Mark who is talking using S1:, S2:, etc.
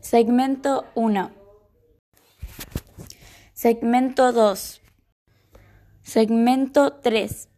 S1: Segmento 1. Segmento 2. Segmento 3.